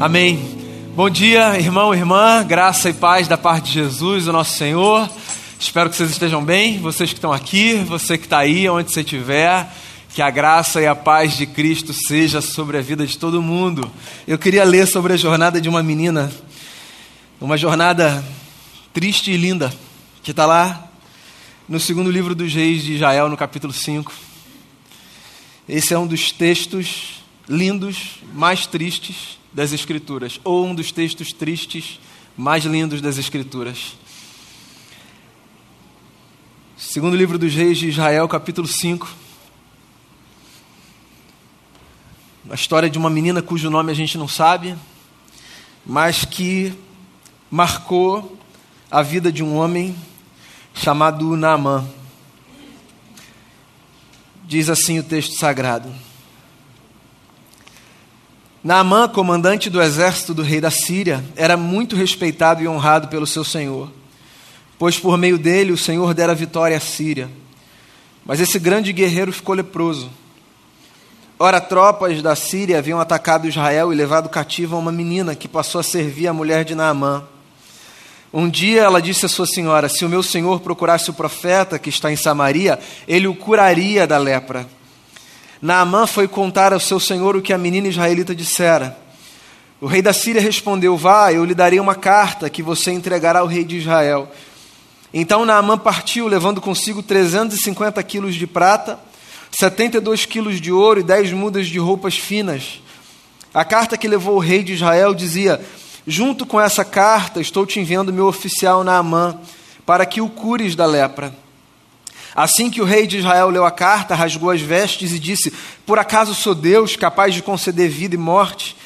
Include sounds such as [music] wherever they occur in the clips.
Amém. Bom dia, irmão, irmã, graça e paz da parte de Jesus, o nosso Senhor. Espero que vocês estejam bem, vocês que estão aqui, você que está aí, onde você estiver. Que a graça e a paz de Cristo seja sobre a vida de todo mundo. Eu queria ler sobre a jornada de uma menina, uma jornada triste e linda, que está lá no segundo livro dos Reis de Israel, no capítulo 5. Esse é um dos textos lindos, mais tristes das Escrituras, ou um dos textos tristes mais lindos das Escrituras. Segundo livro dos Reis de Israel, capítulo 5. A história de uma menina cujo nome a gente não sabe, mas que marcou a vida de um homem chamado Naamã. Diz assim o texto sagrado. Naamã, comandante do exército do rei da Síria, era muito respeitado e honrado pelo seu senhor, pois por meio dele o Senhor dera vitória à Síria. Mas esse grande guerreiro ficou leproso. Ora, tropas da Síria haviam atacado Israel e levado cativa uma menina que passou a servir a mulher de Naamã. Um dia ela disse à sua senhora: Se o meu senhor procurasse o profeta que está em Samaria, ele o curaria da lepra. Naamã foi contar ao seu senhor o que a menina israelita dissera. O rei da Síria respondeu: Vá, eu lhe darei uma carta que você entregará ao rei de Israel. Então Naamã partiu, levando consigo 350 quilos de prata, 72 quilos de ouro e 10 mudas de roupas finas. A carta que levou o rei de Israel dizia: Junto com essa carta, estou te enviando meu oficial Naamã, para que o cures da lepra. Assim que o rei de Israel leu a carta, rasgou as vestes e disse: Por acaso sou Deus capaz de conceder vida e morte?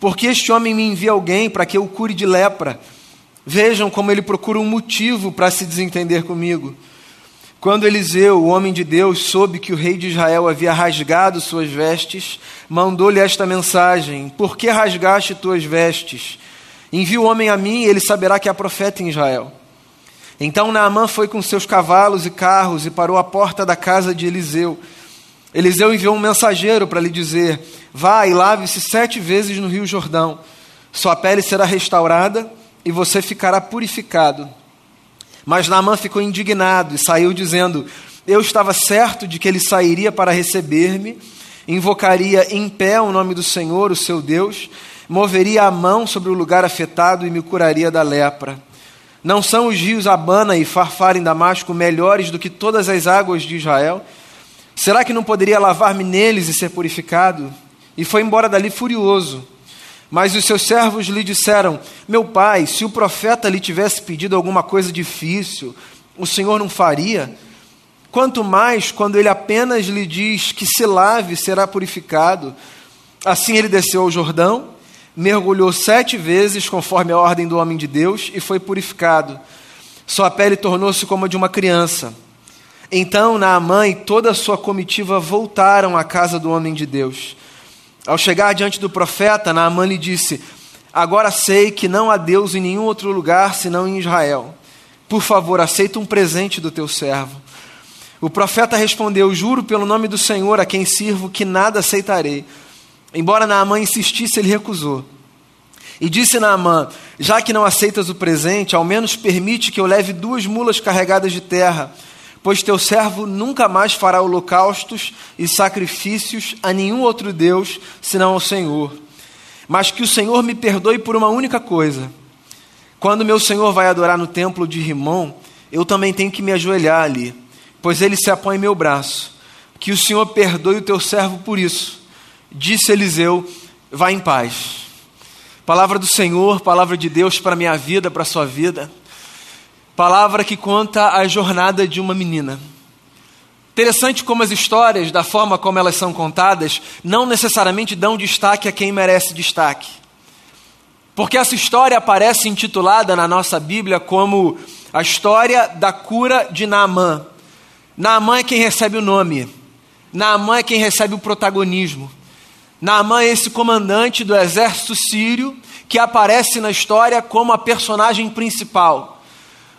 Porque este homem me envia alguém para que eu cure de lepra. Vejam como ele procura um motivo para se desentender comigo. Quando Eliseu, o homem de Deus, soube que o rei de Israel havia rasgado suas vestes, mandou-lhe esta mensagem: Por que rasgaste tuas vestes? Envia o homem a mim, e ele saberá que há profeta em Israel. Então Naamã foi com seus cavalos e carros e parou à porta da casa de Eliseu. Eliseu enviou um mensageiro para lhe dizer: Vá e lave-se sete vezes no rio Jordão. Sua pele será restaurada e você ficará purificado. Mas Naamã ficou indignado e saiu dizendo: Eu estava certo de que ele sairia para receber-me, invocaria em pé o nome do Senhor, o seu Deus, moveria a mão sobre o lugar afetado e me curaria da lepra. Não são os rios Abana e Farfar em Damasco melhores do que todas as águas de Israel? Será que não poderia lavar-me neles e ser purificado? E foi embora dali furioso. Mas os seus servos lhe disseram: Meu pai, se o profeta lhe tivesse pedido alguma coisa difícil, o senhor não faria? Quanto mais quando ele apenas lhe diz que se lave, será purificado. Assim ele desceu ao Jordão mergulhou sete vezes, conforme a ordem do homem de Deus, e foi purificado. Sua pele tornou-se como a de uma criança. Então Naamã e toda a sua comitiva voltaram à casa do homem de Deus. Ao chegar diante do profeta, Naamã lhe disse: Agora sei que não há Deus em nenhum outro lugar senão em Israel. Por favor, aceita um presente do teu servo. O profeta respondeu: Juro pelo nome do Senhor a quem sirvo que nada aceitarei. Embora Naamã insistisse, ele recusou. E disse Naamã: Já que não aceitas o presente, ao menos permite que eu leve duas mulas carregadas de terra, pois teu servo nunca mais fará holocaustos e sacrifícios a nenhum outro Deus senão ao Senhor. Mas que o Senhor me perdoe por uma única coisa. Quando meu Senhor vai adorar no templo de Rimon, eu também tenho que me ajoelhar ali, pois ele se apoia em meu braço. Que o Senhor perdoe o teu servo por isso Disse Eliseu: Vá em paz. Palavra do Senhor, palavra de Deus para minha vida, para sua vida. Palavra que conta a jornada de uma menina. Interessante como as histórias, da forma como elas são contadas, não necessariamente dão destaque a quem merece destaque. Porque essa história aparece intitulada na nossa Bíblia como a história da cura de Naamã. Naamã é quem recebe o nome, Naamã é quem recebe o protagonismo. Naamã é esse comandante do exército sírio que aparece na história como a personagem principal.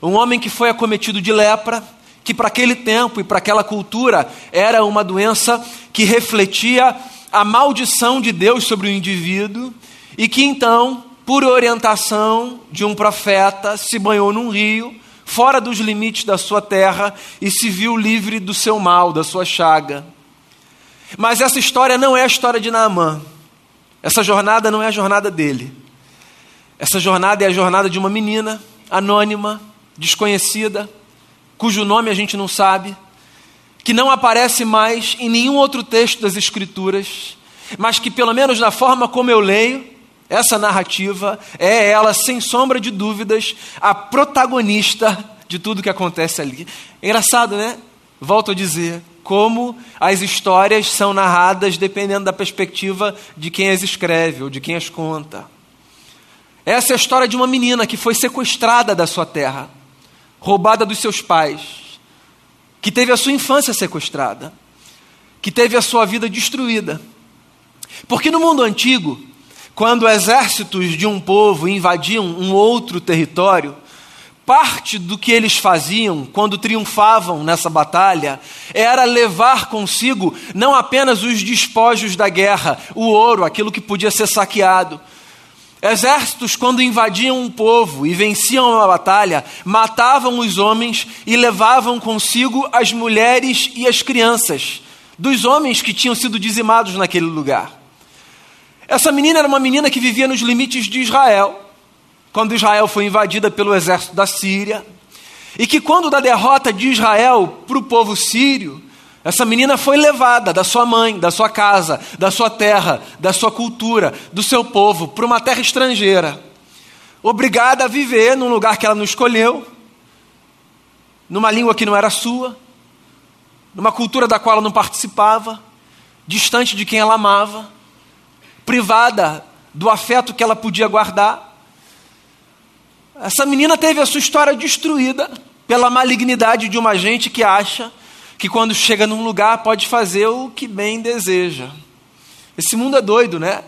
Um homem que foi acometido de lepra, que para aquele tempo e para aquela cultura era uma doença que refletia a maldição de Deus sobre o indivíduo e que então, por orientação de um profeta, se banhou num rio, fora dos limites da sua terra, e se viu livre do seu mal, da sua chaga. Mas essa história não é a história de Naamã. Essa jornada não é a jornada dele. Essa jornada é a jornada de uma menina anônima, desconhecida, cujo nome a gente não sabe, que não aparece mais em nenhum outro texto das Escrituras, mas que, pelo menos na forma como eu leio, essa narrativa é ela, sem sombra de dúvidas, a protagonista de tudo que acontece ali. engraçado, né? Volto a dizer, como as histórias são narradas dependendo da perspectiva de quem as escreve ou de quem as conta. Essa é a história de uma menina que foi sequestrada da sua terra, roubada dos seus pais, que teve a sua infância sequestrada, que teve a sua vida destruída. Porque no mundo antigo, quando exércitos de um povo invadiam um outro território, parte do que eles faziam quando triunfavam nessa batalha era levar consigo não apenas os despojos da guerra, o ouro, aquilo que podia ser saqueado, Exércitos, quando invadiam um povo e venciam uma batalha, matavam os homens e levavam consigo as mulheres e as crianças dos homens que tinham sido dizimados naquele lugar. Essa menina era uma menina que vivia nos limites de Israel, quando Israel foi invadida pelo exército da Síria, e que, quando da derrota de Israel para o povo sírio, essa menina foi levada da sua mãe, da sua casa, da sua terra, da sua cultura, do seu povo, para uma terra estrangeira, obrigada a viver num lugar que ela não escolheu, numa língua que não era sua, numa cultura da qual ela não participava, distante de quem ela amava, privada do afeto que ela podia guardar. Essa menina teve a sua história destruída pela malignidade de uma gente que acha que quando chega num lugar pode fazer o que bem deseja. Esse mundo é doido, né?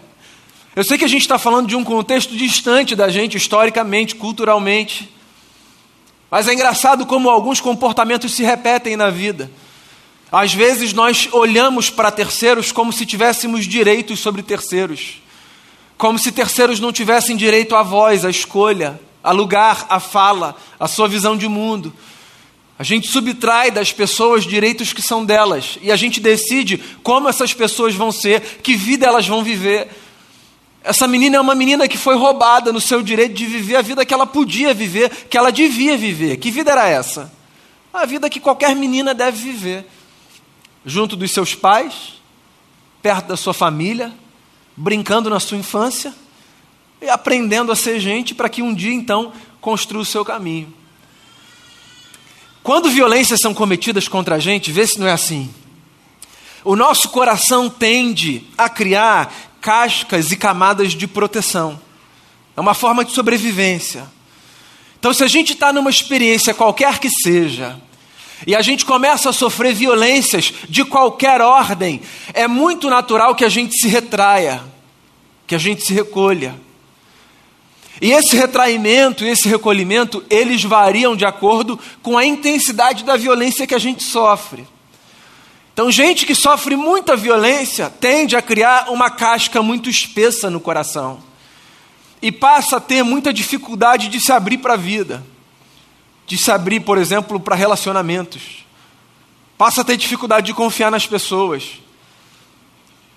Eu sei que a gente está falando de um contexto distante da gente, historicamente, culturalmente. Mas é engraçado como alguns comportamentos se repetem na vida. Às vezes nós olhamos para terceiros como se tivéssemos direitos sobre terceiros. Como se terceiros não tivessem direito à voz, à escolha, a lugar, à fala, à sua visão de mundo. A gente subtrai das pessoas direitos que são delas e a gente decide como essas pessoas vão ser, que vida elas vão viver. Essa menina é uma menina que foi roubada no seu direito de viver a vida que ela podia viver, que ela devia viver. Que vida era essa? A vida que qualquer menina deve viver. Junto dos seus pais, perto da sua família, brincando na sua infância aprendendo a ser gente para que um dia então construa o seu caminho. Quando violências são cometidas contra a gente, vê se não é assim. O nosso coração tende a criar cascas e camadas de proteção. É uma forma de sobrevivência. Então, se a gente está numa experiência qualquer que seja, e a gente começa a sofrer violências de qualquer ordem, é muito natural que a gente se retraia, que a gente se recolha. E esse retraimento, esse recolhimento, eles variam de acordo com a intensidade da violência que a gente sofre. Então, gente que sofre muita violência tende a criar uma casca muito espessa no coração e passa a ter muita dificuldade de se abrir para a vida, de se abrir, por exemplo, para relacionamentos, passa a ter dificuldade de confiar nas pessoas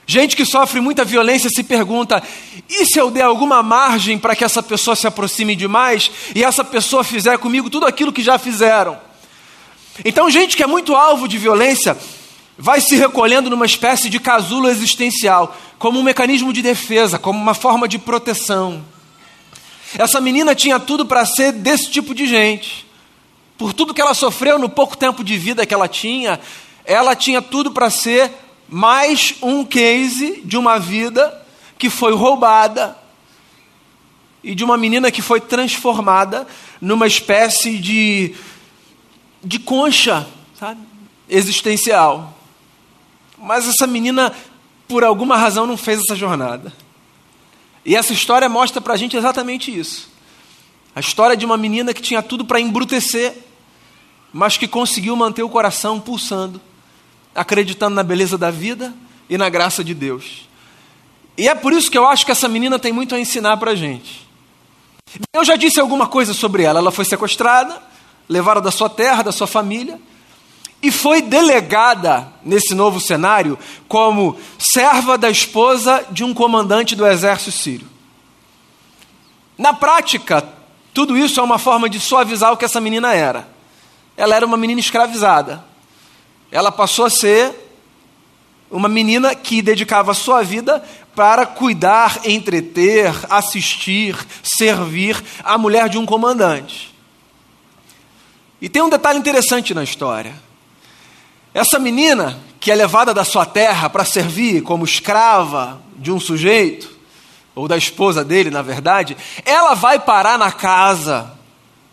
Gente que sofre muita violência se pergunta: e se eu der alguma margem para que essa pessoa se aproxime demais e essa pessoa fizer comigo tudo aquilo que já fizeram? Então, gente que é muito alvo de violência vai se recolhendo numa espécie de casulo existencial, como um mecanismo de defesa, como uma forma de proteção. Essa menina tinha tudo para ser desse tipo de gente. Por tudo que ela sofreu no pouco tempo de vida que ela tinha, ela tinha tudo para ser mais um case de uma vida que foi roubada e de uma menina que foi transformada numa espécie de, de concha sabe? existencial. Mas essa menina, por alguma razão, não fez essa jornada. E essa história mostra para a gente exatamente isso. A história de uma menina que tinha tudo para embrutecer, mas que conseguiu manter o coração pulsando acreditando na beleza da vida e na graça de Deus. E é por isso que eu acho que essa menina tem muito a ensinar para a gente. Eu já disse alguma coisa sobre ela. Ela foi sequestrada, levada da sua terra, da sua família, e foi delegada nesse novo cenário como serva da esposa de um comandante do exército sírio. Na prática, tudo isso é uma forma de suavizar o que essa menina era. Ela era uma menina escravizada. Ela passou a ser uma menina que dedicava sua vida para cuidar, entreter, assistir, servir a mulher de um comandante. E tem um detalhe interessante na história. Essa menina, que é levada da sua terra para servir como escrava de um sujeito, ou da esposa dele, na verdade, ela vai parar na casa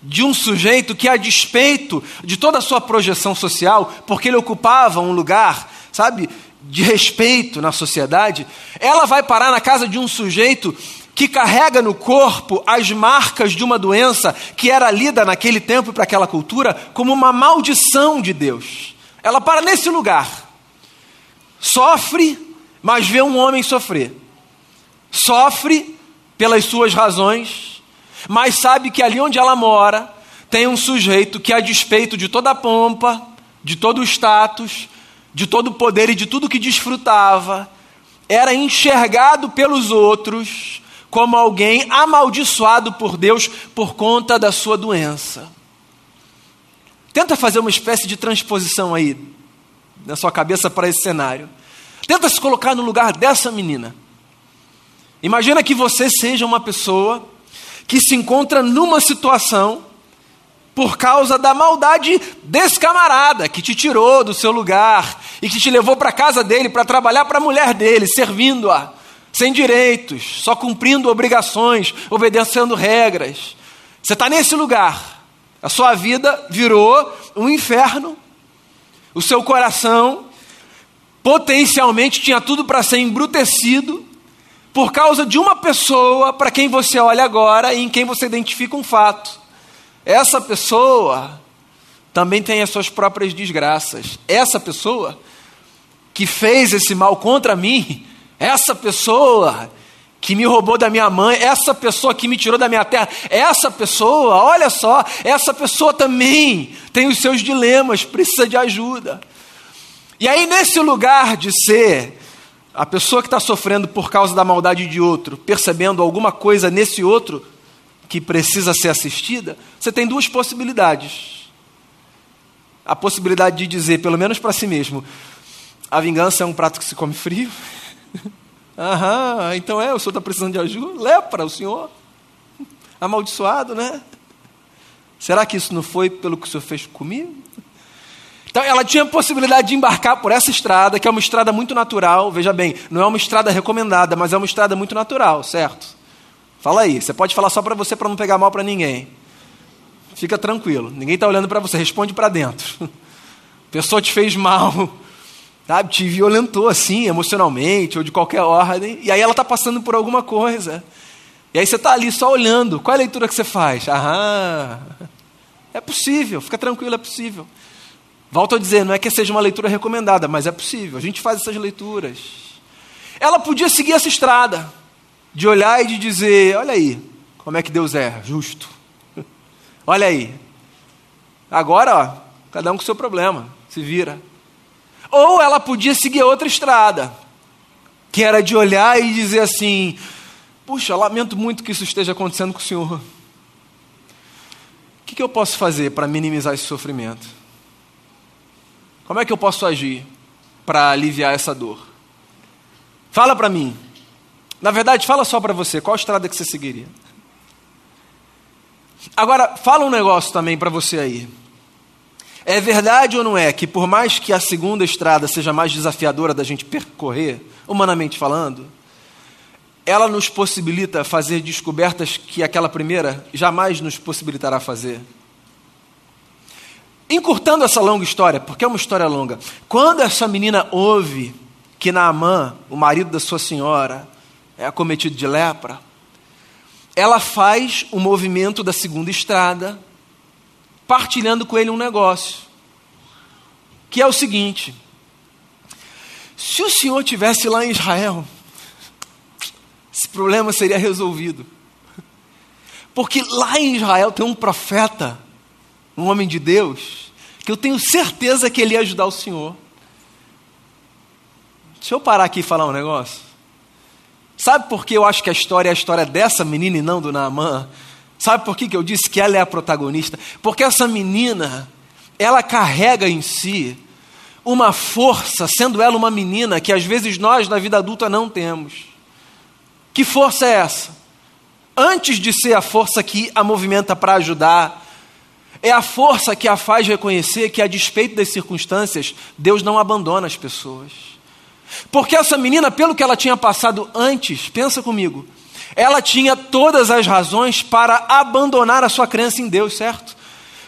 de um sujeito que, a despeito de toda a sua projeção social, porque ele ocupava um lugar, sabe, de respeito na sociedade, ela vai parar na casa de um sujeito que carrega no corpo as marcas de uma doença que era lida naquele tempo e para aquela cultura como uma maldição de Deus. Ela para nesse lugar, sofre, mas vê um homem sofrer. Sofre pelas suas razões, mas sabe que ali onde ela mora tem um sujeito que, a despeito de toda a pompa, de todo o status, de todo o poder e de tudo que desfrutava, era enxergado pelos outros como alguém amaldiçoado por Deus por conta da sua doença. Tenta fazer uma espécie de transposição aí na sua cabeça para esse cenário. Tenta se colocar no lugar dessa menina. Imagina que você seja uma pessoa que se encontra numa situação por causa da maldade desse camarada que te tirou do seu lugar e que te levou para a casa dele para trabalhar para a mulher dele, servindo-a, sem direitos, só cumprindo obrigações, obedecendo regras. Você está nesse lugar, a sua vida virou um inferno, o seu coração potencialmente tinha tudo para ser embrutecido por causa de uma pessoa para quem você olha agora e em quem você identifica um fato. Essa pessoa também tem as suas próprias desgraças. Essa pessoa que fez esse mal contra mim, essa pessoa que me roubou da minha mãe, essa pessoa que me tirou da minha terra, essa pessoa, olha só, essa pessoa também tem os seus dilemas, precisa de ajuda. E aí, nesse lugar de ser a pessoa que está sofrendo por causa da maldade de outro, percebendo alguma coisa nesse outro, que precisa ser assistida, você tem duas possibilidades. A possibilidade de dizer, pelo menos para si mesmo, a vingança é um prato que se come frio. [laughs] Aham, então é, o senhor está precisando de ajuda? Lepra, o senhor. Amaldiçoado, né? Será que isso não foi pelo que o senhor fez comigo? Então ela tinha a possibilidade de embarcar por essa estrada, que é uma estrada muito natural. Veja bem, não é uma estrada recomendada, mas é uma estrada muito natural, certo? Fala aí, você pode falar só para você para não pegar mal para ninguém. Fica tranquilo, ninguém está olhando para você, responde para dentro. A [laughs] pessoa te fez mal, [laughs] sabe? te violentou assim, emocionalmente ou de qualquer ordem, e aí ela está passando por alguma coisa. E aí você está ali só olhando. Qual é a leitura que você faz? Aham, é possível, fica tranquilo, é possível. Volto a dizer, não é que seja uma leitura recomendada, mas é possível, a gente faz essas leituras. Ela podia seguir essa estrada de olhar e de dizer: olha aí, como é que Deus é, justo. [laughs] olha aí. Agora, ó, cada um com seu problema, se vira. Ou ela podia seguir outra estrada, que era de olhar e dizer assim: puxa, lamento muito que isso esteja acontecendo com o Senhor. O que, que eu posso fazer para minimizar esse sofrimento? Como é que eu posso agir para aliviar essa dor? Fala para mim, na verdade, fala só para você, qual estrada que você seguiria? Agora, fala um negócio também para você aí. É verdade ou não é que por mais que a segunda estrada seja mais desafiadora da gente percorrer, humanamente falando, ela nos possibilita fazer descobertas que aquela primeira jamais nos possibilitará fazer? Encurtando essa longa história, porque é uma história longa, quando essa menina ouve que Naamã, o marido da sua senhora, é acometido de lepra, ela faz o movimento da segunda estrada, partilhando com ele um negócio, que é o seguinte: se o senhor tivesse lá em Israel, problema seria resolvido. Porque lá em Israel tem um profeta, um homem de Deus, que eu tenho certeza que ele ia ajudar o Senhor. Deixa eu parar aqui e falar um negócio. Sabe por que eu acho que a história é a história dessa menina e não do Naamã? Sabe por que, que eu disse que ela é a protagonista? Porque essa menina, ela carrega em si uma força, sendo ela uma menina, que às vezes nós na vida adulta não temos. Que força é essa? Antes de ser a força que a movimenta para ajudar, é a força que a faz reconhecer que, a despeito das circunstâncias, Deus não abandona as pessoas. Porque essa menina, pelo que ela tinha passado antes, pensa comigo, ela tinha todas as razões para abandonar a sua crença em Deus, certo?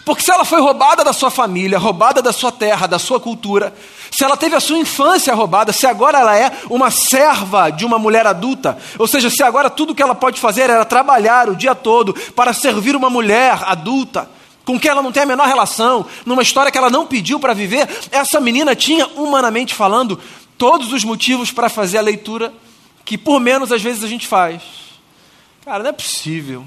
Porque se ela foi roubada da sua família, roubada da sua terra, da sua cultura, se ela teve a sua infância roubada, se agora ela é uma serva de uma mulher adulta, ou seja, se agora tudo que ela pode fazer era trabalhar o dia todo para servir uma mulher adulta, com quem ela não tem a menor relação, numa história que ela não pediu para viver, essa menina tinha, humanamente falando, todos os motivos para fazer a leitura que por menos às vezes a gente faz. Cara, não é possível.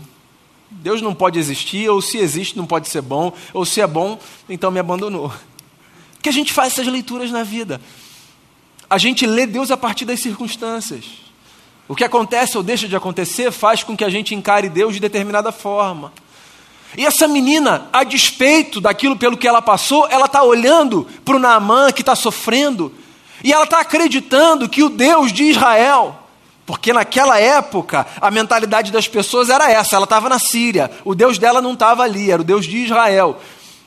Deus não pode existir, ou se existe, não pode ser bom, ou se é bom, então me abandonou. Porque a gente faz essas leituras na vida. A gente lê Deus a partir das circunstâncias. O que acontece ou deixa de acontecer faz com que a gente encare Deus de determinada forma. E essa menina, a despeito daquilo pelo que ela passou, ela está olhando para o Naamã que está sofrendo e ela está acreditando que o Deus de Israel, porque naquela época a mentalidade das pessoas era essa, ela estava na Síria, o Deus dela não estava ali, era o Deus de Israel.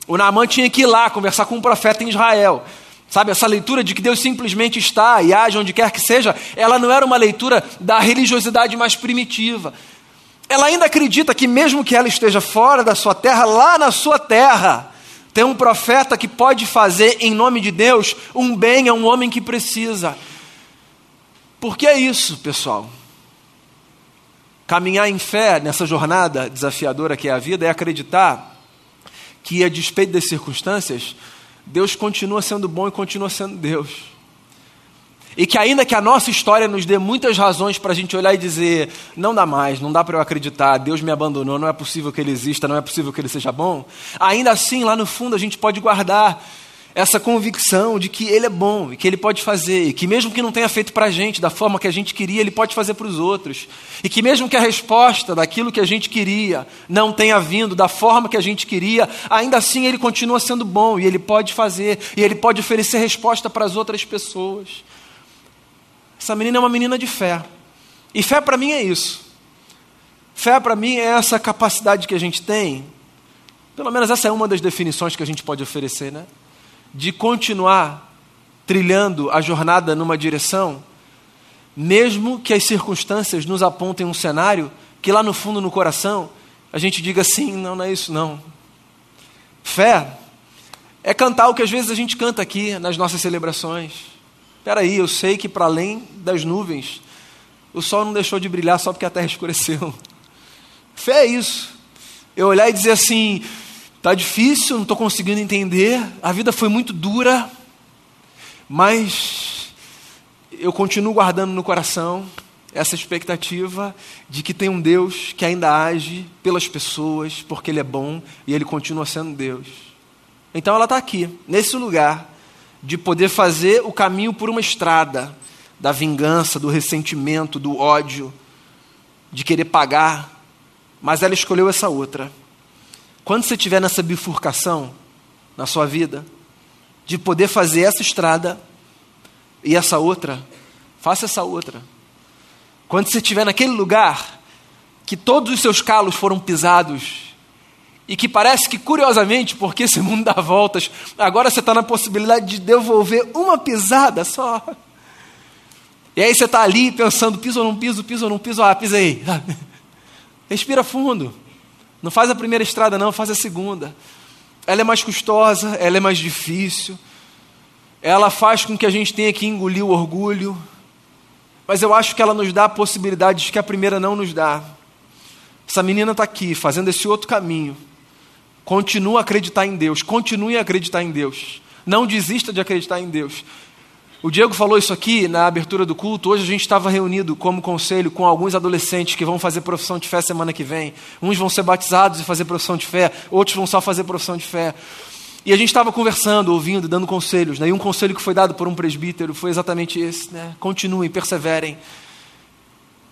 O Naamã tinha que ir lá conversar com um profeta em Israel. Sabe, essa leitura de que Deus simplesmente está e age onde quer que seja, ela não era uma leitura da religiosidade mais primitiva. Ela ainda acredita que, mesmo que ela esteja fora da sua terra, lá na sua terra, tem um profeta que pode fazer, em nome de Deus, um bem a um homem que precisa. Porque é isso, pessoal. Caminhar em fé nessa jornada desafiadora que é a vida é acreditar que, a despeito das circunstâncias, Deus continua sendo bom e continua sendo Deus. E que ainda que a nossa história nos dê muitas razões para a gente olhar e dizer, não dá mais, não dá para eu acreditar, Deus me abandonou, não é possível que Ele exista, não é possível que Ele seja bom, ainda assim, lá no fundo, a gente pode guardar essa convicção de que Ele é bom e que Ele pode fazer, e que mesmo que não tenha feito para a gente da forma que a gente queria, Ele pode fazer para os outros, e que mesmo que a resposta daquilo que a gente queria não tenha vindo da forma que a gente queria, ainda assim Ele continua sendo bom e Ele pode fazer, e Ele pode oferecer resposta para as outras pessoas. Essa menina é uma menina de fé. E fé para mim é isso. Fé para mim é essa capacidade que a gente tem, pelo menos essa é uma das definições que a gente pode oferecer, né? De continuar trilhando a jornada numa direção, mesmo que as circunstâncias nos apontem um cenário que lá no fundo, no coração, a gente diga assim: não, não é isso, não. Fé é cantar o que às vezes a gente canta aqui nas nossas celebrações. Espera aí, eu sei que para além das nuvens, o sol não deixou de brilhar só porque a terra [laughs] escureceu. Fé é isso. Eu olhar e dizer assim: está difícil, não estou conseguindo entender, a vida foi muito dura, mas eu continuo guardando no coração essa expectativa de que tem um Deus que ainda age pelas pessoas, porque Ele é bom e Ele continua sendo Deus. Então ela está aqui, nesse lugar, de poder fazer o caminho por uma estrada da vingança, do ressentimento, do ódio, de querer pagar, mas ela escolheu essa outra. Quando você estiver nessa bifurcação na sua vida, de poder fazer essa estrada e essa outra, faça essa outra. Quando você estiver naquele lugar que todos os seus calos foram pisados e que parece que, curiosamente, porque esse mundo dá voltas, agora você está na possibilidade de devolver uma pisada só. E aí você está ali pensando: piso ou não piso, piso ou não piso, ah, pisei. Respira fundo. Não faz a primeira estrada, não, faz a segunda. Ela é mais custosa, ela é mais difícil. Ela faz com que a gente tenha que engolir o orgulho. Mas eu acho que ela nos dá possibilidades que a primeira não nos dá. Essa menina está aqui, fazendo esse outro caminho Continue a acreditar em Deus, continue a acreditar em Deus. Não desista de acreditar em Deus. O Diego falou isso aqui na abertura do culto. Hoje a gente estava reunido como conselho com alguns adolescentes que vão fazer profissão de fé semana que vem. Uns vão ser batizados e fazer profissão de fé, outros vão só fazer profissão de fé. E a gente estava conversando, ouvindo, dando conselhos. Né? E um conselho que foi dado por um presbítero foi exatamente esse: né? continuem, perseverem,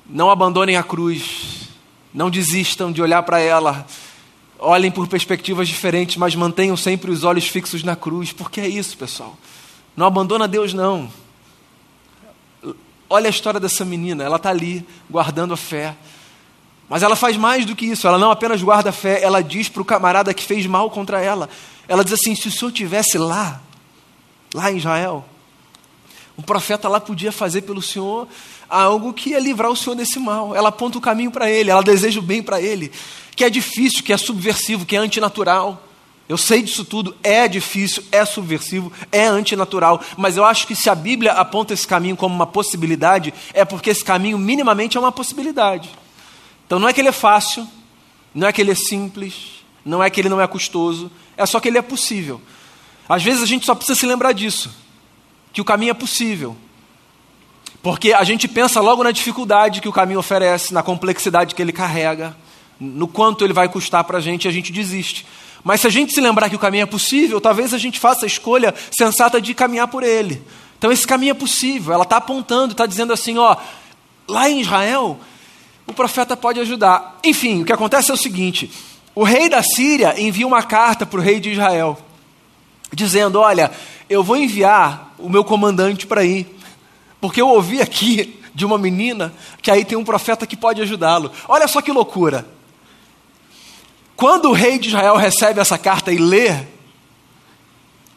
não abandonem a cruz, não desistam de olhar para ela, olhem por perspectivas diferentes, mas mantenham sempre os olhos fixos na cruz, porque é isso, pessoal. Não abandona Deus, não. Olha a história dessa menina, ela está ali, guardando a fé. Mas ela faz mais do que isso, ela não apenas guarda a fé, ela diz para o camarada que fez mal contra ela: ela diz assim: se o senhor tivesse lá, lá em Israel, o profeta lá podia fazer pelo senhor algo que ia livrar o senhor desse mal. Ela aponta o caminho para ele, ela deseja o bem para ele, que é difícil, que é subversivo, que é antinatural. Eu sei disso tudo, é difícil, é subversivo, é antinatural, mas eu acho que se a Bíblia aponta esse caminho como uma possibilidade, é porque esse caminho minimamente é uma possibilidade. Então não é que ele é fácil, não é que ele é simples, não é que ele não é custoso, é só que ele é possível. Às vezes a gente só precisa se lembrar disso, que o caminho é possível. Porque a gente pensa logo na dificuldade que o caminho oferece, na complexidade que ele carrega, no quanto ele vai custar para a gente, a gente desiste. Mas se a gente se lembrar que o caminho é possível, talvez a gente faça a escolha sensata de caminhar por ele. Então esse caminho é possível. Ela está apontando, está dizendo assim, ó, lá em Israel, o profeta pode ajudar. Enfim, o que acontece é o seguinte: o rei da Síria envia uma carta para o rei de Israel, dizendo: Olha, eu vou enviar o meu comandante para ir, porque eu ouvi aqui de uma menina que aí tem um profeta que pode ajudá-lo. Olha só que loucura. Quando o rei de Israel recebe essa carta e lê,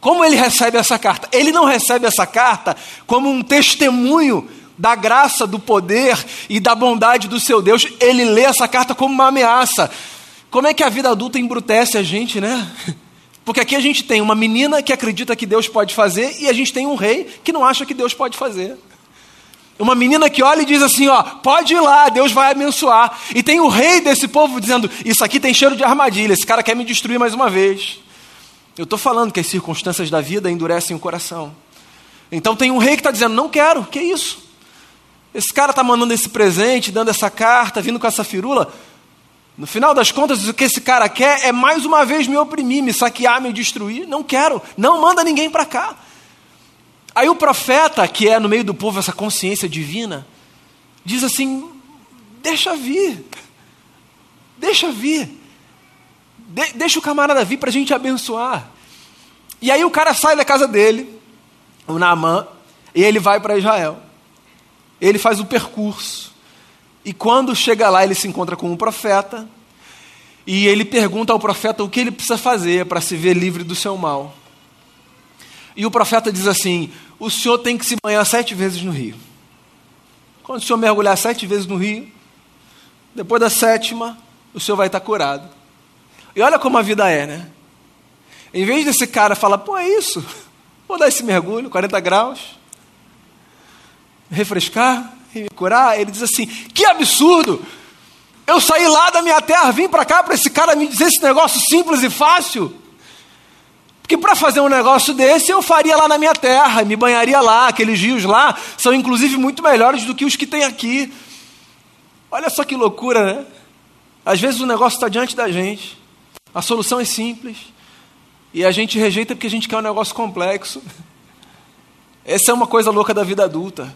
como ele recebe essa carta? Ele não recebe essa carta como um testemunho da graça, do poder e da bondade do seu Deus, ele lê essa carta como uma ameaça. Como é que a vida adulta embrutece a gente, né? [laughs] Porque aqui a gente tem uma menina que acredita que Deus pode fazer e a gente tem um rei que não acha que Deus pode fazer. Uma menina que olha e diz assim: ó, pode ir lá, Deus vai abençoar. E tem o rei desse povo dizendo: isso aqui tem cheiro de armadilha, esse cara quer me destruir mais uma vez. Eu estou falando que as circunstâncias da vida endurecem o coração. Então tem um rei que está dizendo: não quero, que isso? Esse cara está mandando esse presente, dando essa carta, vindo com essa firula. No final das contas, o que esse cara quer é mais uma vez me oprimir, me saquear, me destruir. Não quero, não manda ninguém para cá. Aí o profeta, que é no meio do povo essa consciência divina, diz assim: deixa vir, deixa vir, de, deixa o camarada vir para a gente abençoar. E aí o cara sai da casa dele, o Naamã, e ele vai para Israel. Ele faz o percurso. E quando chega lá, ele se encontra com um profeta. E ele pergunta ao profeta o que ele precisa fazer para se ver livre do seu mal. E o profeta diz assim: O senhor tem que se banhar sete vezes no rio. Quando o senhor mergulhar sete vezes no rio, depois da sétima, o senhor vai estar curado. E olha como a vida é, né? Em vez desse cara falar, pô, é isso, vou dar esse mergulho, 40 graus, refrescar, e me curar, ele diz assim: que absurdo! Eu saí lá da minha terra, vim para cá para esse cara me dizer esse negócio simples e fácil. Porque para fazer um negócio desse eu faria lá na minha terra, me banharia lá, aqueles rios lá são inclusive muito melhores do que os que tem aqui. Olha só que loucura, né? Às vezes o negócio está diante da gente, a solução é simples, e a gente rejeita porque a gente quer um negócio complexo. [laughs] Essa é uma coisa louca da vida adulta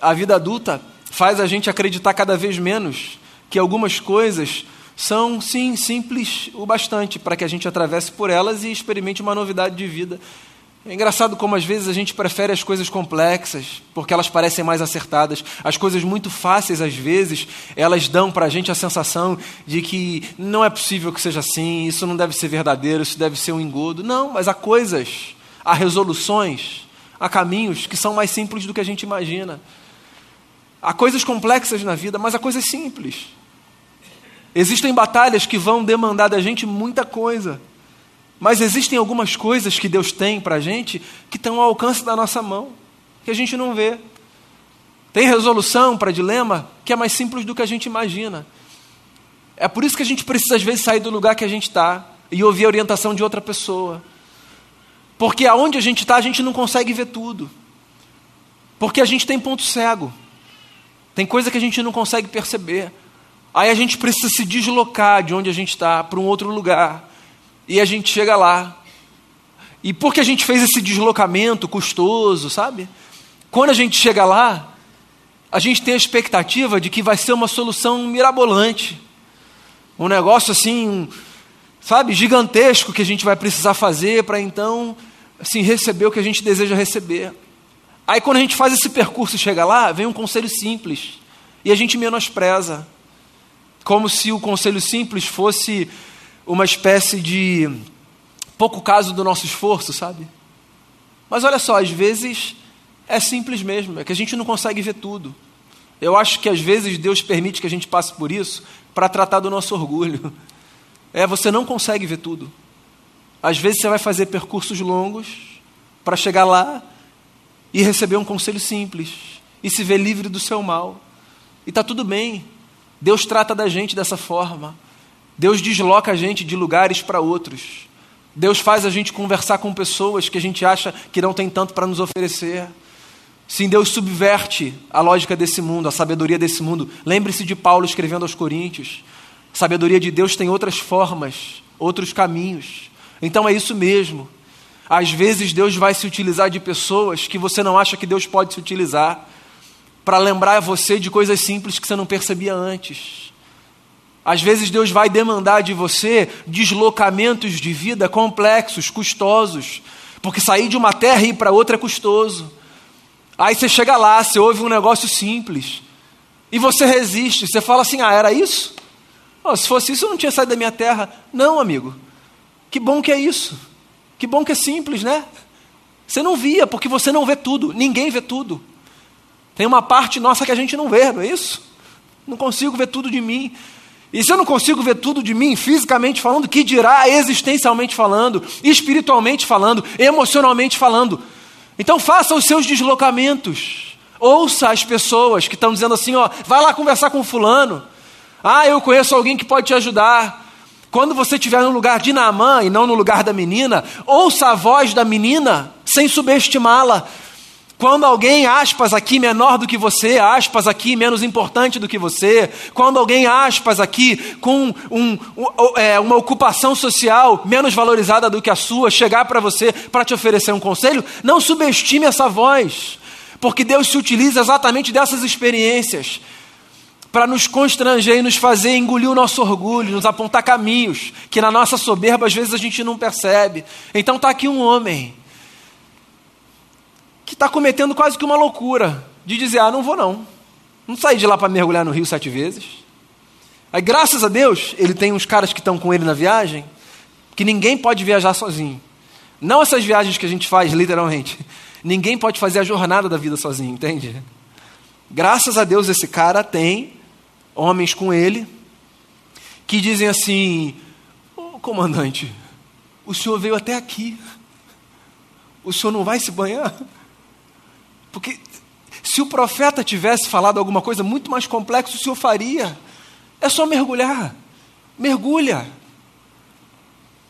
a vida adulta faz a gente acreditar cada vez menos que algumas coisas são, sim, simples o bastante para que a gente atravesse por elas e experimente uma novidade de vida. É engraçado como às vezes a gente prefere as coisas complexas, porque elas parecem mais acertadas. As coisas muito fáceis, às vezes, elas dão para a gente a sensação de que não é possível que seja assim, isso não deve ser verdadeiro, isso deve ser um engodo. Não, mas há coisas, há resoluções, há caminhos que são mais simples do que a gente imagina. Há coisas complexas na vida, mas há coisas simples. Existem batalhas que vão demandar da gente muita coisa. Mas existem algumas coisas que Deus tem para a gente que estão ao alcance da nossa mão, que a gente não vê. Tem resolução para dilema que é mais simples do que a gente imagina. É por isso que a gente precisa, às vezes, sair do lugar que a gente está e ouvir a orientação de outra pessoa. Porque aonde a gente está, a gente não consegue ver tudo. Porque a gente tem ponto cego. Tem coisa que a gente não consegue perceber. Aí a gente precisa se deslocar de onde a gente está para um outro lugar. E a gente chega lá. E porque a gente fez esse deslocamento custoso, sabe? Quando a gente chega lá, a gente tem a expectativa de que vai ser uma solução mirabolante. Um negócio assim, sabe, gigantesco que a gente vai precisar fazer para então assim receber o que a gente deseja receber. Aí quando a gente faz esse percurso e chega lá, vem um conselho simples e a gente menospreza, como se o conselho simples fosse uma espécie de pouco caso do nosso esforço, sabe? Mas olha só, às vezes é simples mesmo, é que a gente não consegue ver tudo. Eu acho que às vezes Deus permite que a gente passe por isso para tratar do nosso orgulho. É, você não consegue ver tudo. Às vezes você vai fazer percursos longos para chegar lá e receber um conselho simples e se ver livre do seu mal. E está tudo bem. Deus trata da gente dessa forma. Deus desloca a gente de lugares para outros. Deus faz a gente conversar com pessoas que a gente acha que não tem tanto para nos oferecer. Sim, Deus subverte a lógica desse mundo, a sabedoria desse mundo. Lembre-se de Paulo escrevendo aos Coríntios. A sabedoria de Deus tem outras formas, outros caminhos. Então é isso mesmo. Às vezes Deus vai se utilizar de pessoas que você não acha que Deus pode se utilizar para lembrar você de coisas simples que você não percebia antes. Às vezes Deus vai demandar de você deslocamentos de vida complexos, custosos, porque sair de uma terra e ir para outra é custoso. Aí você chega lá, você ouve um negócio simples e você resiste. Você fala assim: Ah, era isso? Oh, se fosse isso, eu não tinha saído da minha terra. Não, amigo. Que bom que é isso. Que bom que é simples, né? Você não via, porque você não vê tudo. Ninguém vê tudo. Tem uma parte nossa que a gente não vê, não é isso? Não consigo ver tudo de mim. E se eu não consigo ver tudo de mim, fisicamente falando, que dirá existencialmente falando, espiritualmente falando, emocionalmente falando? Então faça os seus deslocamentos. Ouça as pessoas que estão dizendo assim, ó, vai lá conversar com fulano. Ah, eu conheço alguém que pode te ajudar. Quando você estiver no lugar de Naamã e não no lugar da menina, ouça a voz da menina sem subestimá-la. Quando alguém, aspas aqui, menor do que você, aspas aqui, menos importante do que você, quando alguém, aspas aqui, com um, um, é, uma ocupação social menos valorizada do que a sua, chegar para você para te oferecer um conselho, não subestime essa voz, porque Deus se utiliza exatamente dessas experiências para nos constranger e nos fazer engolir o nosso orgulho, nos apontar caminhos que na nossa soberba às vezes a gente não percebe. Então está aqui um homem que está cometendo quase que uma loucura de dizer: ah, não vou não. Não saí de lá para mergulhar no rio sete vezes. Aí, graças a Deus, ele tem uns caras que estão com ele na viagem, que ninguém pode viajar sozinho. Não essas viagens que a gente faz, literalmente. [laughs] Ninguém pode fazer a jornada da vida sozinho, entende? Graças a Deus, esse cara tem homens com ele que dizem assim: oh, comandante, o senhor veio até aqui. O senhor não vai se banhar? Porque se o profeta tivesse falado alguma coisa muito mais complexa, o senhor faria. É só mergulhar. Mergulha.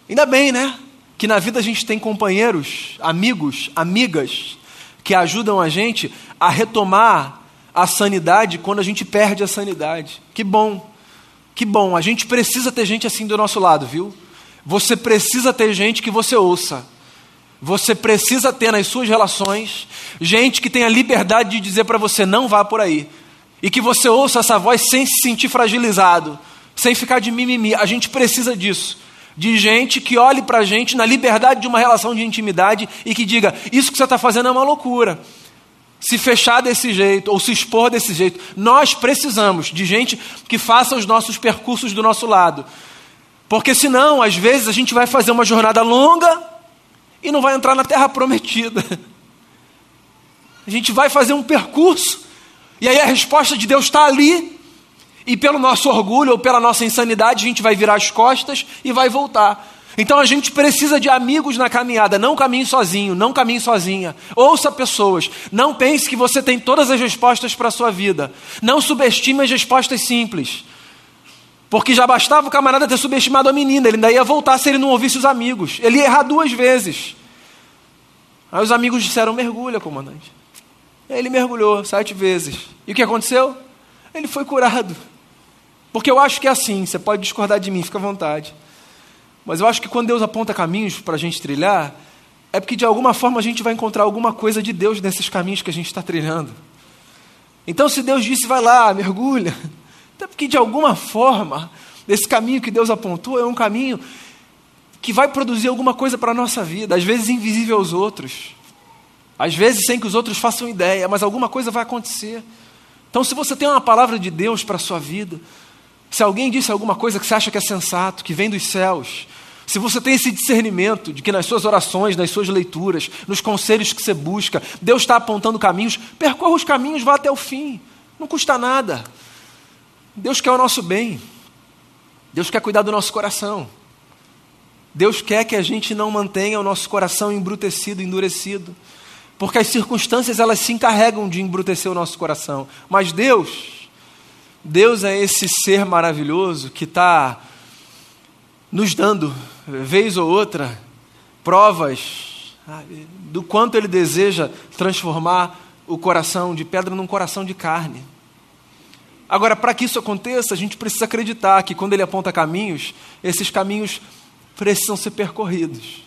Ainda bem, né? Que na vida a gente tem companheiros, amigos, amigas, que ajudam a gente a retomar a sanidade quando a gente perde a sanidade. Que bom. Que bom. A gente precisa ter gente assim do nosso lado, viu? Você precisa ter gente que você ouça. Você precisa ter nas suas relações gente que tenha liberdade de dizer para você não vá por aí. E que você ouça essa voz sem se sentir fragilizado, sem ficar de mimimi. A gente precisa disso. De gente que olhe para a gente na liberdade de uma relação de intimidade e que diga: Isso que você está fazendo é uma loucura. Se fechar desse jeito ou se expor desse jeito. Nós precisamos de gente que faça os nossos percursos do nosso lado. Porque senão, às vezes, a gente vai fazer uma jornada longa e não vai entrar na terra prometida. A gente vai fazer um percurso, e aí a resposta de Deus está ali, e pelo nosso orgulho ou pela nossa insanidade, a gente vai virar as costas e vai voltar. Então a gente precisa de amigos na caminhada, não caminhe sozinho, não caminhe sozinha. Ouça pessoas, não pense que você tem todas as respostas para a sua vida. Não subestime as respostas simples. Porque já bastava o camarada ter subestimado a menina, ele ainda ia voltar se ele não ouvisse os amigos. Ele ia errar duas vezes. Aí os amigos disseram: mergulha, comandante. Ele mergulhou sete vezes. E o que aconteceu? Ele foi curado. Porque eu acho que é assim, você pode discordar de mim, fica à vontade. Mas eu acho que quando Deus aponta caminhos para a gente trilhar, é porque de alguma forma a gente vai encontrar alguma coisa de Deus nesses caminhos que a gente está trilhando. Então, se Deus disse, vai lá, mergulha, é porque de alguma forma, esse caminho que Deus apontou é um caminho que vai produzir alguma coisa para a nossa vida, às vezes invisível aos outros, às vezes sem que os outros façam ideia, mas alguma coisa vai acontecer. Então, se você tem uma palavra de Deus para a sua vida, se alguém disse alguma coisa que você acha que é sensato, que vem dos céus, se você tem esse discernimento de que nas suas orações, nas suas leituras, nos conselhos que você busca, Deus está apontando caminhos, percorra os caminhos, vá até o fim. Não custa nada. Deus quer o nosso bem. Deus quer cuidar do nosso coração. Deus quer que a gente não mantenha o nosso coração embrutecido, endurecido. Porque as circunstâncias elas se encarregam de embrutecer o nosso coração. Mas Deus, Deus é esse ser maravilhoso que está nos dando, vez ou outra, provas do quanto Ele deseja transformar o coração de pedra num coração de carne. Agora, para que isso aconteça, a gente precisa acreditar que quando Ele aponta caminhos, esses caminhos precisam ser percorridos.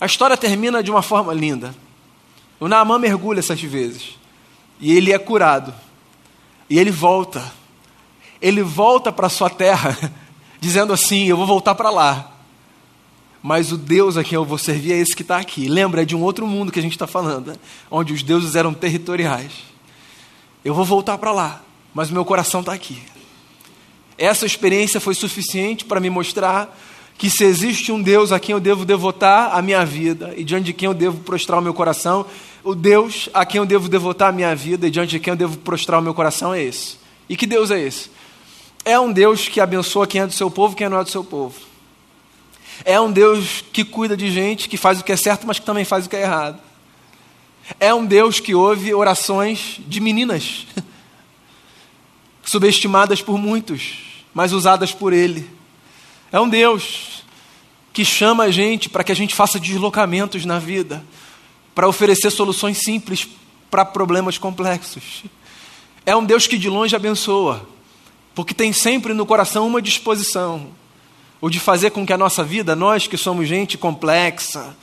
A história termina de uma forma linda. O Naamã mergulha sete vezes e ele é curado. E ele volta. Ele volta para sua terra, [laughs] dizendo assim: Eu vou voltar para lá. Mas o Deus a quem eu vou servir é esse que está aqui. Lembra, é de um outro mundo que a gente está falando, né? onde os deuses eram territoriais. Eu vou voltar para lá, mas o meu coração está aqui. Essa experiência foi suficiente para me mostrar que se existe um Deus a quem eu devo devotar a minha vida e diante de quem eu devo prostrar o meu coração, o Deus a quem eu devo devotar a minha vida e diante de quem eu devo prostrar o meu coração é esse. E que Deus é esse? É um Deus que abençoa quem é do seu povo e quem não é do seu povo. É um Deus que cuida de gente, que faz o que é certo, mas que também faz o que é errado. É um Deus que ouve orações de meninas, [laughs] subestimadas por muitos, mas usadas por Ele. É um Deus que chama a gente para que a gente faça deslocamentos na vida, para oferecer soluções simples para problemas complexos. É um Deus que de longe abençoa, porque tem sempre no coração uma disposição, o de fazer com que a nossa vida, nós que somos gente complexa,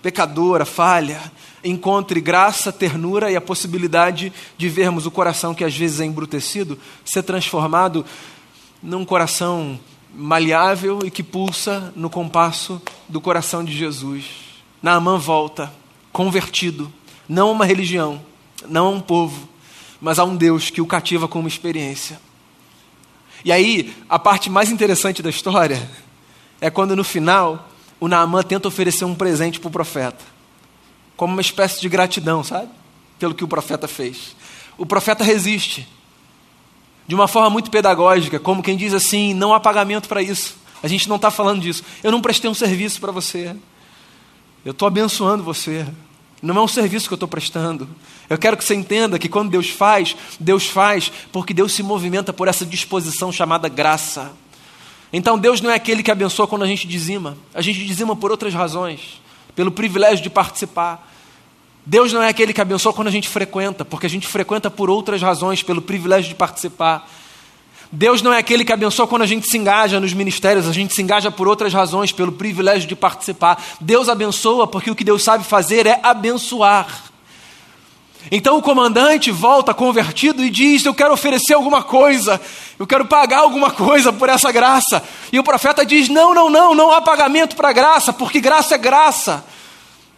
pecadora, falha, encontre graça, ternura e a possibilidade de vermos o coração que às vezes é embrutecido ser transformado num coração maleável e que pulsa no compasso do coração de Jesus. Naamã volta, convertido, não a uma religião, não a um povo, mas a um Deus que o cativa com uma experiência. E aí, a parte mais interessante da história é quando no final o Naamã tenta oferecer um presente para o profeta, como uma espécie de gratidão, sabe? Pelo que o profeta fez. O profeta resiste de uma forma muito pedagógica, como quem diz assim: não há pagamento para isso. A gente não está falando disso. Eu não prestei um serviço para você. Eu estou abençoando você. Não é um serviço que eu estou prestando. Eu quero que você entenda que quando Deus faz, Deus faz porque Deus se movimenta por essa disposição chamada graça. Então Deus não é aquele que abençoa quando a gente dizima. A gente dizima por outras razões, pelo privilégio de participar. Deus não é aquele que abençoa quando a gente frequenta, porque a gente frequenta por outras razões, pelo privilégio de participar. Deus não é aquele que abençoa quando a gente se engaja nos ministérios, a gente se engaja por outras razões, pelo privilégio de participar. Deus abençoa porque o que Deus sabe fazer é abençoar. Então o comandante volta convertido e diz: Eu quero oferecer alguma coisa, eu quero pagar alguma coisa por essa graça. E o profeta diz: Não, não, não, não há pagamento para graça, porque graça é graça.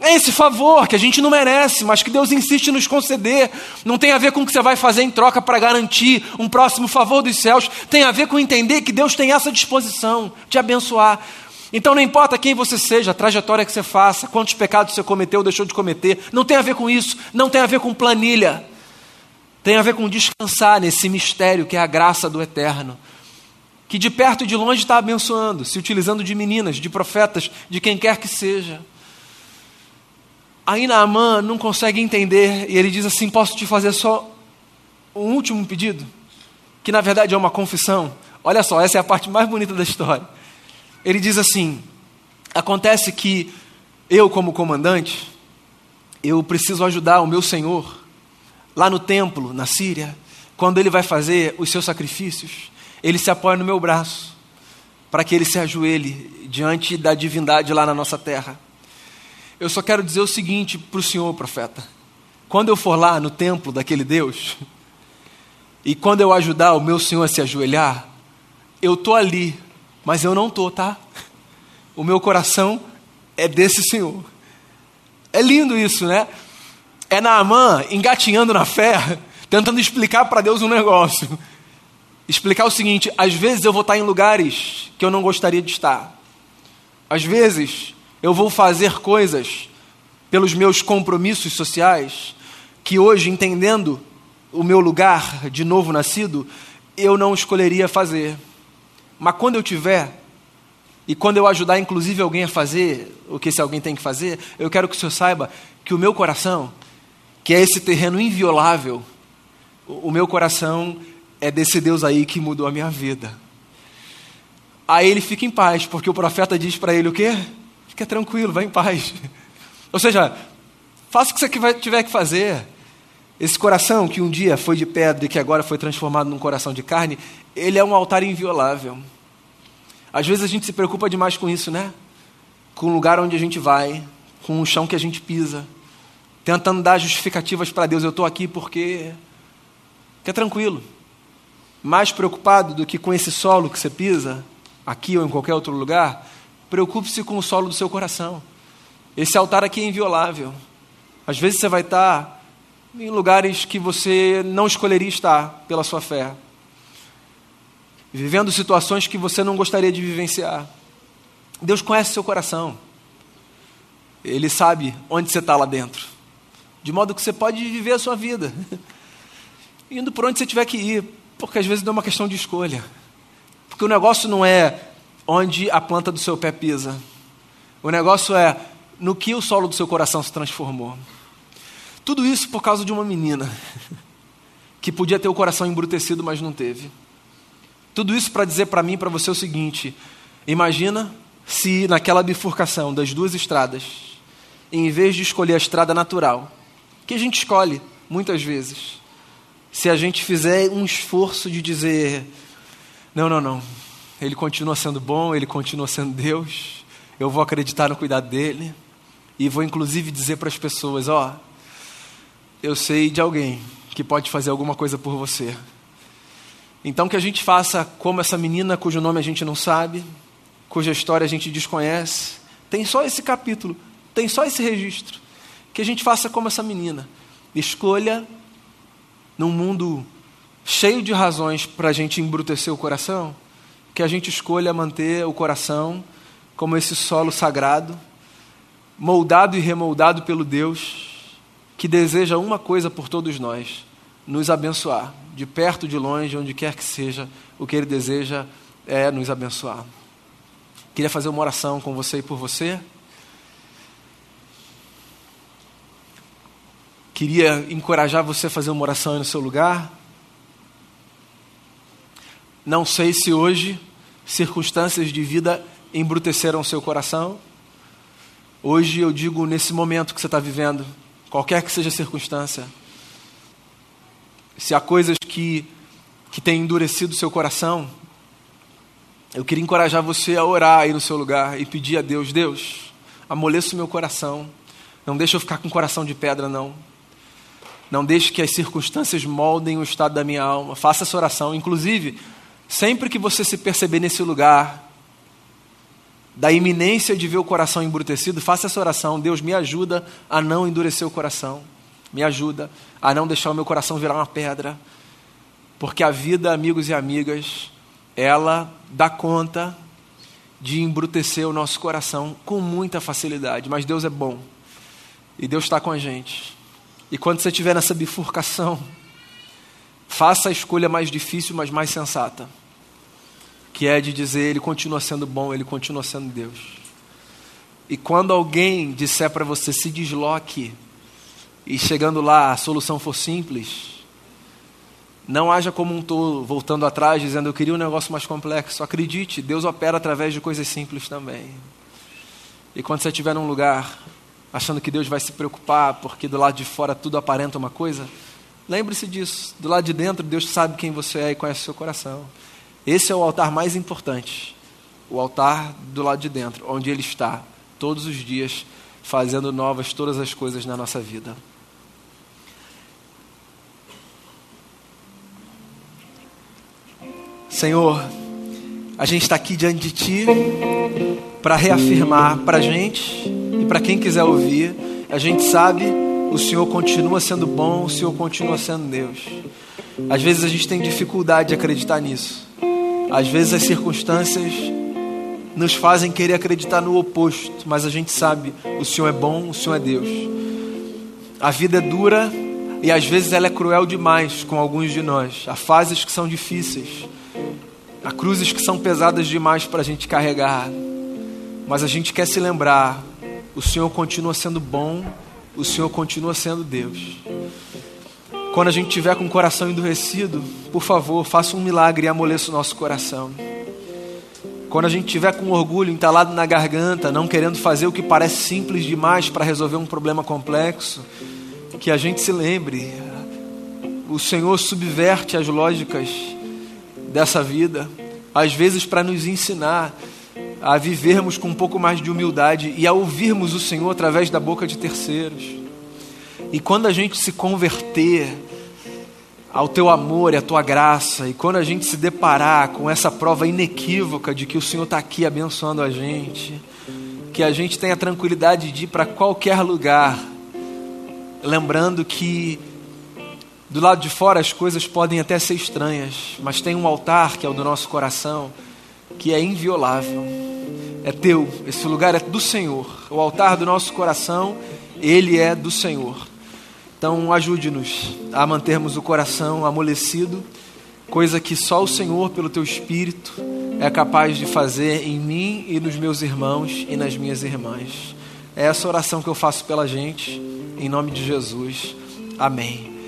É esse favor que a gente não merece, mas que Deus insiste em nos conceder. Não tem a ver com o que você vai fazer em troca para garantir um próximo favor dos céus. Tem a ver com entender que Deus tem essa disposição de abençoar. Então não importa quem você seja, a trajetória que você faça, quantos pecados você cometeu ou deixou de cometer, não tem a ver com isso, não tem a ver com planilha. Tem a ver com descansar nesse mistério que é a graça do eterno. Que de perto e de longe está abençoando, se utilizando de meninas, de profetas, de quem quer que seja. Aí Naamã não consegue entender e ele diz assim: Posso te fazer só um último pedido? Que na verdade é uma confissão. Olha só, essa é a parte mais bonita da história. Ele diz assim: Acontece que eu, como comandante, eu preciso ajudar o meu senhor lá no templo, na Síria, quando ele vai fazer os seus sacrifícios, ele se apoia no meu braço, para que ele se ajoelhe diante da divindade lá na nossa terra. Eu só quero dizer o seguinte para o senhor, profeta: quando eu for lá no templo daquele Deus, e quando eu ajudar o meu senhor a se ajoelhar, eu estou ali, mas eu não estou, tá? O meu coração é desse senhor. É lindo isso, né? É Naamã engatinhando na fé, tentando explicar para Deus um negócio. Explicar o seguinte: às vezes eu vou estar em lugares que eu não gostaria de estar. Às vezes eu vou fazer coisas pelos meus compromissos sociais que hoje, entendendo o meu lugar de novo nascido, eu não escolheria fazer. Mas quando eu tiver, e quando eu ajudar inclusive alguém a fazer o que esse alguém tem que fazer, eu quero que o senhor saiba que o meu coração, que é esse terreno inviolável, o meu coração é desse Deus aí que mudou a minha vida. Aí ele fica em paz, porque o profeta diz para ele o quê? Fica tranquilo, vai em paz. [laughs] Ou seja, faça o que você tiver que fazer. Esse coração que um dia foi de pedra e que agora foi transformado num coração de carne, ele é um altar inviolável. Às vezes a gente se preocupa demais com isso, né? Com o lugar onde a gente vai, com o chão que a gente pisa, tentando dar justificativas para Deus. Eu estou aqui porque. Fica tranquilo. Mais preocupado do que com esse solo que você pisa, aqui ou em qualquer outro lugar, preocupe-se com o solo do seu coração. Esse altar aqui é inviolável. Às vezes você vai estar em lugares que você não escolheria estar pela sua fé, vivendo situações que você não gostaria de vivenciar. Deus conhece seu coração, Ele sabe onde você está lá dentro, de modo que você pode viver a sua vida, [laughs] indo por onde você tiver que ir, porque às vezes não é uma questão de escolha, porque o negócio não é onde a planta do seu pé pisa, o negócio é no que o solo do seu coração se transformou. Tudo isso por causa de uma menina que podia ter o coração embrutecido, mas não teve. Tudo isso para dizer para mim e para você o seguinte: imagina se naquela bifurcação das duas estradas, em vez de escolher a estrada natural, que a gente escolhe muitas vezes, se a gente fizer um esforço de dizer: não, não, não, ele continua sendo bom, ele continua sendo Deus, eu vou acreditar no cuidado dele, e vou inclusive dizer para as pessoas: ó. Oh, eu sei de alguém que pode fazer alguma coisa por você. Então que a gente faça como essa menina cujo nome a gente não sabe, cuja história a gente desconhece. Tem só esse capítulo, tem só esse registro. Que a gente faça como essa menina. Escolha num mundo cheio de razões para a gente embrutecer o coração, que a gente escolha manter o coração como esse solo sagrado, moldado e remoldado pelo Deus que deseja uma coisa por todos nós: nos abençoar, de perto, de longe, onde quer que seja, o que Ele deseja é nos abençoar. Queria fazer uma oração com você e por você. Queria encorajar você a fazer uma oração aí no seu lugar. Não sei se hoje circunstâncias de vida embruteceram seu coração. Hoje eu digo nesse momento que você está vivendo, qualquer que seja a circunstância, se há coisas que, que têm endurecido o seu coração, eu queria encorajar você a orar aí no seu lugar e pedir a Deus: Deus, amoleça o meu coração, não deixe eu ficar com coração de pedra, não. Não deixe que as circunstâncias moldem o estado da minha alma. Faça essa oração. Inclusive, sempre que você se perceber nesse lugar, da iminência de ver o coração embrutecido, faça essa oração. Deus me ajuda a não endurecer o coração. Me ajuda a não deixar o meu coração virar uma pedra. Porque a vida, amigos e amigas, ela dá conta de embrutecer o nosso coração com muita facilidade. Mas Deus é bom. E Deus está com a gente. E quando você estiver nessa bifurcação, [laughs] faça a escolha mais difícil, mas mais sensata que é de dizer ele continua sendo bom, ele continua sendo Deus. E quando alguém disser para você se desloque e chegando lá a solução for simples, não haja como um tolo voltando atrás dizendo eu queria um negócio mais complexo. Acredite, Deus opera através de coisas simples também. E quando você estiver num lugar achando que Deus vai se preocupar porque do lado de fora tudo aparenta uma coisa, Lembre-se disso. Do lado de dentro, Deus sabe quem você é e conhece o seu coração. Esse é o altar mais importante. O altar do lado de dentro, onde Ele está, todos os dias, fazendo novas todas as coisas na nossa vida. Senhor, a gente está aqui diante de Ti para reafirmar para a gente e para quem quiser ouvir, a gente sabe o Senhor continua sendo bom, o Senhor continua sendo Deus. Às vezes a gente tem dificuldade de acreditar nisso. Às vezes as circunstâncias nos fazem querer acreditar no oposto, mas a gente sabe o Senhor é bom, o Senhor é Deus. A vida é dura e às vezes ela é cruel demais com alguns de nós. Há fases que são difíceis, há cruzes que são pesadas demais para a gente carregar. Mas a gente quer se lembrar: o Senhor continua sendo bom, o Senhor continua sendo Deus. Quando a gente tiver com o coração endurecido, por favor, faça um milagre e amoleça o nosso coração. Quando a gente tiver com orgulho entalado na garganta, não querendo fazer o que parece simples demais para resolver um problema complexo, que a gente se lembre, o Senhor subverte as lógicas dessa vida, às vezes para nos ensinar a vivermos com um pouco mais de humildade e a ouvirmos o Senhor através da boca de terceiros. E quando a gente se converter ao teu amor e à tua graça, e quando a gente se deparar com essa prova inequívoca de que o Senhor está aqui abençoando a gente, que a gente tenha tranquilidade de ir para qualquer lugar, lembrando que do lado de fora as coisas podem até ser estranhas, mas tem um altar que é o do nosso coração, que é inviolável. É teu, esse lugar é do Senhor. O altar do nosso coração, ele é do Senhor. Então, ajude-nos a mantermos o coração amolecido, coisa que só o Senhor, pelo teu Espírito, é capaz de fazer em mim e nos meus irmãos e nas minhas irmãs. É essa oração que eu faço pela gente, em nome de Jesus. Amém.